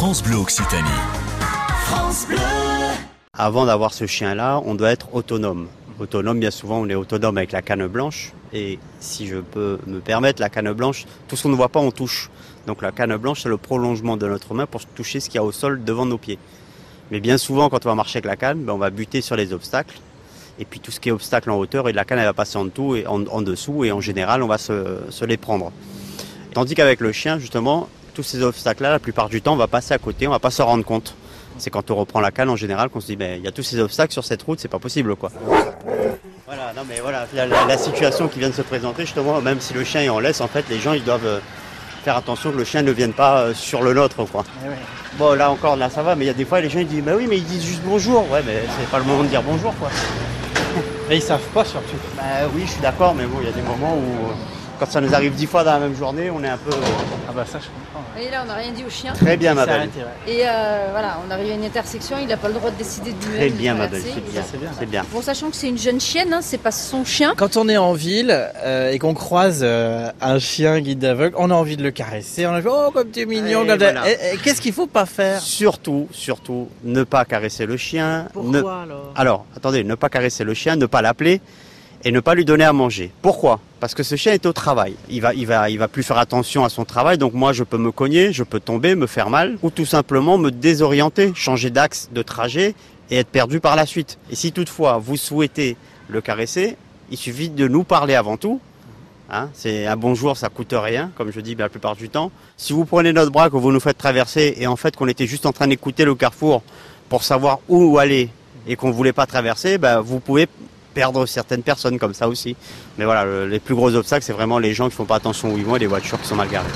France Bleu Occitanie. France Bleu. Avant d'avoir ce chien-là, on doit être autonome. Autonome, bien souvent, on est autonome avec la canne blanche. Et si je peux me permettre, la canne blanche, tout ce qu'on ne voit pas, on touche. Donc la canne blanche, c'est le prolongement de notre main pour toucher ce qu'il y a au sol devant nos pieds. Mais bien souvent, quand on va marcher avec la canne, ben, on va buter sur les obstacles. Et puis tout ce qui est obstacle en hauteur, et la canne, elle va passer en, dessous et en, en dessous. Et en général, on va se, se les prendre. Tandis qu'avec le chien, justement, tous ces obstacles-là, la plupart du temps, on va passer à côté, on va pas se rendre compte. C'est quand on reprend la canne en général qu'on se dit, ben, il y a tous ces obstacles sur cette route, c'est pas possible, quoi. Voilà, non mais voilà, la, la- la situation qui vient de se présenter, justement, même si le chien est en laisse, en fait, les gens, ils doivent euh, faire attention que le chien ne vienne pas euh, sur le nôtre, quoi. Bon, là encore, là, ça va, mais il y a des fois, les gens, ils disent, bah oui, mais ils disent juste bonjour. Ouais, mais c'est pas le moment de dire bonjour, quoi. Mais ils savent pas surtout. Bah oui, je suis d'accord, mais bon, il y a des moments où, euh, quand ça nous arrive dix fois dans la même journée, on est un peu... Ah bah ça je comprends. Et là, on n'a rien dit au chien. Très bien, ma belle. Et euh, voilà, on arrive à une intersection, il n'a pas le droit de décider de lui-même. Très bien, ma belle, c'est bien, c'est bien. Bon, sachant que c'est une jeune chienne, hein, c'est pas son chien. Quand on est en ville euh, et qu'on croise euh, un chien guide aveugle, on a envie de le caresser. On a envie, oh comme tu es mignon. Comme voilà. Qu'est-ce qu'il faut pas faire? Surtout, surtout, ne pas caresser le chien. ne- alors? Alors, attendez, ne pas caresser le chien, ne pas l'appeler et ne pas lui donner à manger. Pourquoi? Parce que ce chien est au travail. Il va, il va, il va plus faire attention à son travail. Donc moi, je peux me cogner, je peux tomber, me faire mal, ou tout simplement me désorienter, changer d'axe de trajet et être perdu par la suite. Et si toutefois vous souhaitez le caresser, il suffit de nous parler avant tout. Hein, c'est un bonjour, ça coûte rien, comme je dis la plupart du temps. Si vous prenez notre bras, que vous nous faites traverser, et en fait qu'on était juste en train d'écouter le carrefour pour savoir où aller et qu'on voulait pas traverser, ben, vous pouvez perdre certaines personnes comme ça aussi. Mais voilà, le- les plus gros obstacles, c'est vraiment les gens qui font pas attention où ils vont et les voitures qui sont mal garées.